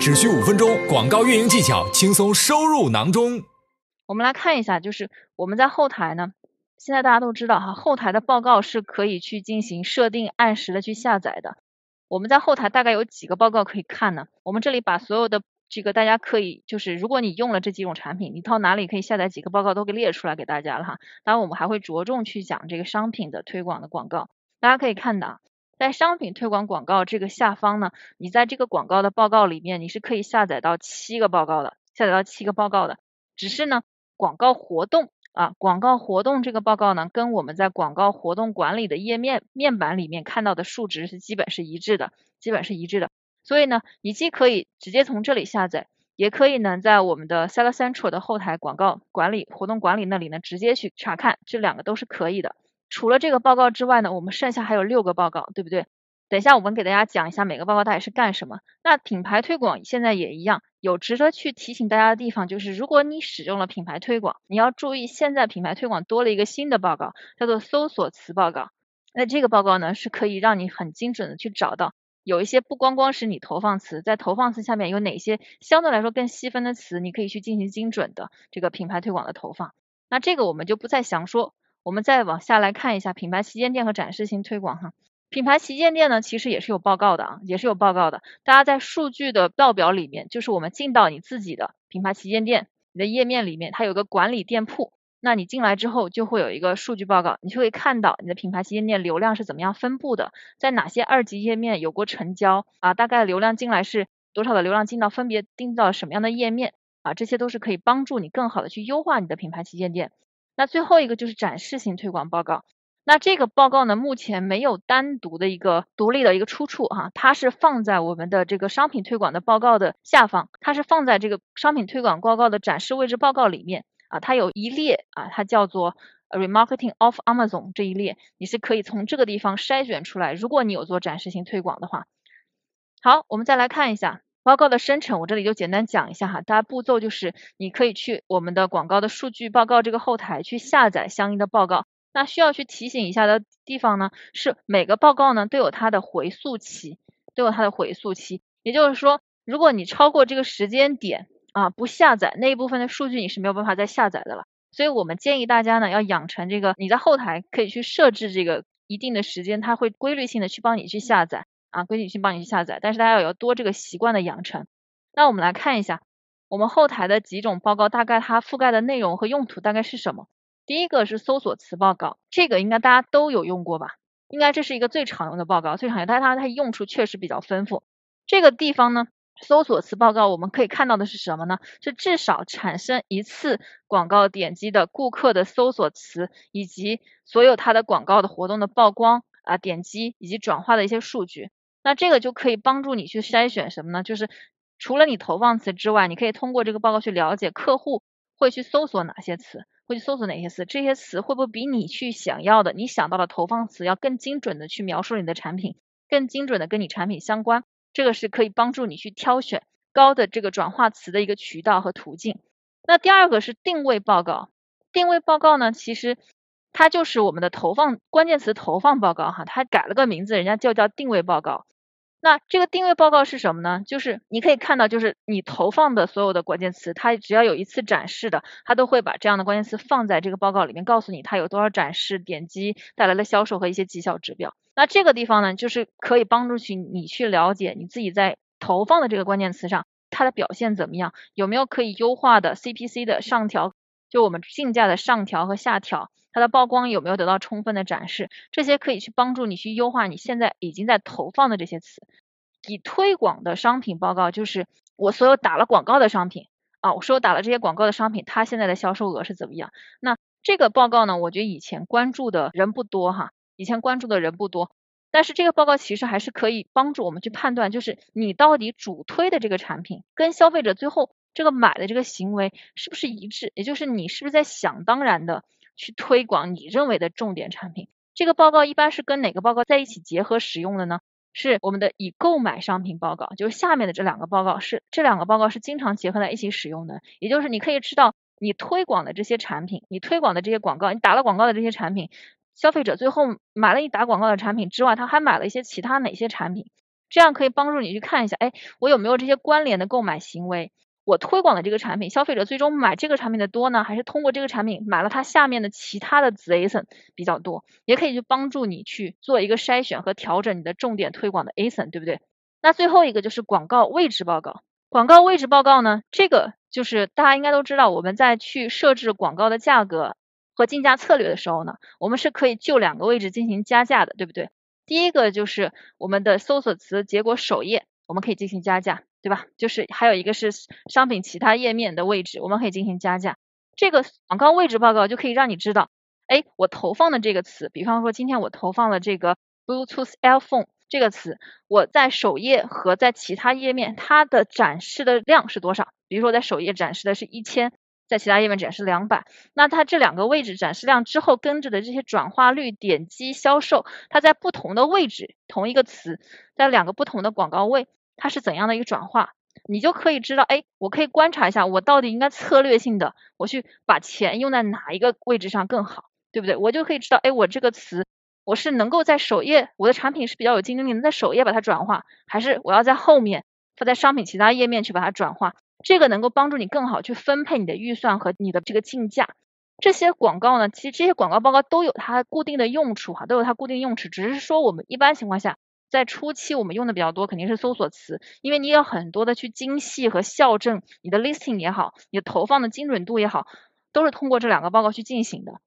只需五分钟，广告运营技巧轻松收入囊中。我们来看一下，就是我们在后台呢，现在大家都知道哈，后台的报告是可以去进行设定，按时的去下载的。我们在后台大概有几个报告可以看呢？我们这里把所有的这个大家可以就是如果你用了这几种产品，你到哪里可以下载几个报告都给列出来给大家了哈。当然我们还会着重去讲这个商品的推广的广告。大家可以看到，在商品推广广告这个下方呢，你在这个广告的报告里面，你是可以下载到七个报告的，下载到七个报告的。只是呢，广告活动啊，广告活动这个报告呢，跟我们在广告活动管理的页面面板里面看到的数值是基本是一致的，基本是一致的。所以呢，你既可以直接从这里下载，也可以呢在我们的 Seller Central 的后台广告管理、活动管理那里呢直接去查看，这两个都是可以的。除了这个报告之外呢，我们剩下还有六个报告，对不对？等一下我们给大家讲一下每个报告到底是干什么。那品牌推广现在也一样，有值得去提醒大家的地方，就是如果你使用了品牌推广，你要注意现在品牌推广多了一个新的报告，叫做搜索词报告。那这个报告呢是可以让你很精准的去找到。有一些不光光是你投放词，在投放词下面有哪些相对来说更细分的词，你可以去进行精准的这个品牌推广的投放。那这个我们就不再详说，我们再往下来看一下品牌旗舰店和展示型推广哈。品牌旗舰店呢，其实也是有报告的啊，也是有报告的。大家在数据的报表里面，就是我们进到你自己的品牌旗舰店你的页面里面，它有个管理店铺。那你进来之后就会有一个数据报告，你就会看到你的品牌旗舰店流量是怎么样分布的，在哪些二级页面有过成交啊？大概流量进来是多少的流量进到分别进到什么样的页面啊？这些都是可以帮助你更好的去优化你的品牌旗舰店。那最后一个就是展示型推广报告，那这个报告呢目前没有单独的一个独立的一个出处哈，它是放在我们的这个商品推广的报告的下方，它是放在这个商品推广报告的展示位置报告里面。啊，它有一列啊，它叫做 Remarketing of Amazon 这一列，你是可以从这个地方筛选出来。如果你有做展示型推广的话，好，我们再来看一下报告的生成，我这里就简单讲一下哈。大家步骤就是，你可以去我们的广告的数据报告这个后台去下载相应的报告。那需要去提醒一下的地方呢，是每个报告呢都有它的回溯期，都有它的回溯期。也就是说，如果你超过这个时间点，啊，不下载那一部分的数据你是没有办法再下载的了，所以我们建议大家呢要养成这个，你在后台可以去设置这个一定的时间，它会规律性的去帮你去下载啊，规律性帮你去下载，但是大家要有多这个习惯的养成。那我们来看一下我们后台的几种报告，大概它覆盖的内容和用途大概是什么？第一个是搜索词报告，这个应该大家都有用过吧？应该这是一个最常用的报告，最常用，但是它它用处确实比较丰富。这个地方呢？搜索词报告，我们可以看到的是什么呢？是至少产生一次广告点击的顾客的搜索词，以及所有它的广告的活动的曝光啊、点击以及转化的一些数据。那这个就可以帮助你去筛选什么呢？就是除了你投放词之外，你可以通过这个报告去了解客户会去搜索哪些词，会去搜索哪些词，这些词会不会比你去想要的、你想到的投放词要更精准的去描述你的产品，更精准的跟你产品相关。这个是可以帮助你去挑选高的这个转化词的一个渠道和途径。那第二个是定位报告，定位报告呢，其实它就是我们的投放关键词投放报告哈，它改了个名字，人家就叫定位报告。那这个定位报告是什么呢？就是你可以看到，就是你投放的所有的关键词，它只要有一次展示的，它都会把这样的关键词放在这个报告里面，告诉你它有多少展示、点击带来的销售和一些绩效指标。那这个地方呢，就是可以帮助去你去了解你自己在投放的这个关键词上它的表现怎么样，有没有可以优化的 CPC 的上调，就我们竞价的上调和下调。它的曝光有没有得到充分的展示？这些可以去帮助你去优化你现在已经在投放的这些词。以推广的商品报告就是我所有打了广告的商品啊，我说打了这些广告的商品，它现在的销售额是怎么样？那这个报告呢，我觉得以前关注的人不多哈，以前关注的人不多，但是这个报告其实还是可以帮助我们去判断，就是你到底主推的这个产品跟消费者最后这个买的这个行为是不是一致，也就是你是不是在想当然的。去推广你认为的重点产品，这个报告一般是跟哪个报告在一起结合使用的呢？是我们的已购买商品报告，就是下面的这两个报告是这两个报告是经常结合在一起使用的。也就是你可以知道你推广的这些产品，你推广的这些广告，你打了广告的这些产品，消费者最后买了你打广告的产品之外，他还买了一些其他哪些产品？这样可以帮助你去看一下，哎，我有没有这些关联的购买行为？我推广的这个产品，消费者最终买这个产品的多呢，还是通过这个产品买了它下面的其他的子 ASIN 比较多？也可以去帮助你去做一个筛选和调整你的重点推广的 ASIN，对不对？那最后一个就是广告位置报告。广告位置报告呢，这个就是大家应该都知道，我们在去设置广告的价格和竞价策略的时候呢，我们是可以就两个位置进行加价的，对不对？第一个就是我们的搜索词结果首页，我们可以进行加价，对吧？就是还有一个是商品其他页面的位置，我们可以进行加价。这个广告位置报告就可以让你知道，哎，我投放的这个词，比方说今天我投放了这个 Bluetooth iPhone。这个词我在首页和在其他页面它的展示的量是多少？比如说在首页展示的是一千，在其他页面展示两百，那它这两个位置展示量之后跟着的这些转化率、点击、销售，它在不同的位置，同一个词在两个不同的广告位，它是怎样的一个转化？你就可以知道，哎，我可以观察一下，我到底应该策略性的我去把钱用在哪一个位置上更好，对不对？我就可以知道，哎，我这个词。我是能够在首页，我的产品是比较有竞争力，能在首页把它转化，还是我要在后面放在商品其他页面去把它转化？这个能够帮助你更好去分配你的预算和你的这个竞价。这些广告呢，其实这些广告报告都有它固定的用处哈，都有它固定用处，只是说我们一般情况下在初期我们用的比较多，肯定是搜索词，因为你有很多的去精细和校正你的 listing 也好，你的投放的精准度也好，都是通过这两个报告去进行的。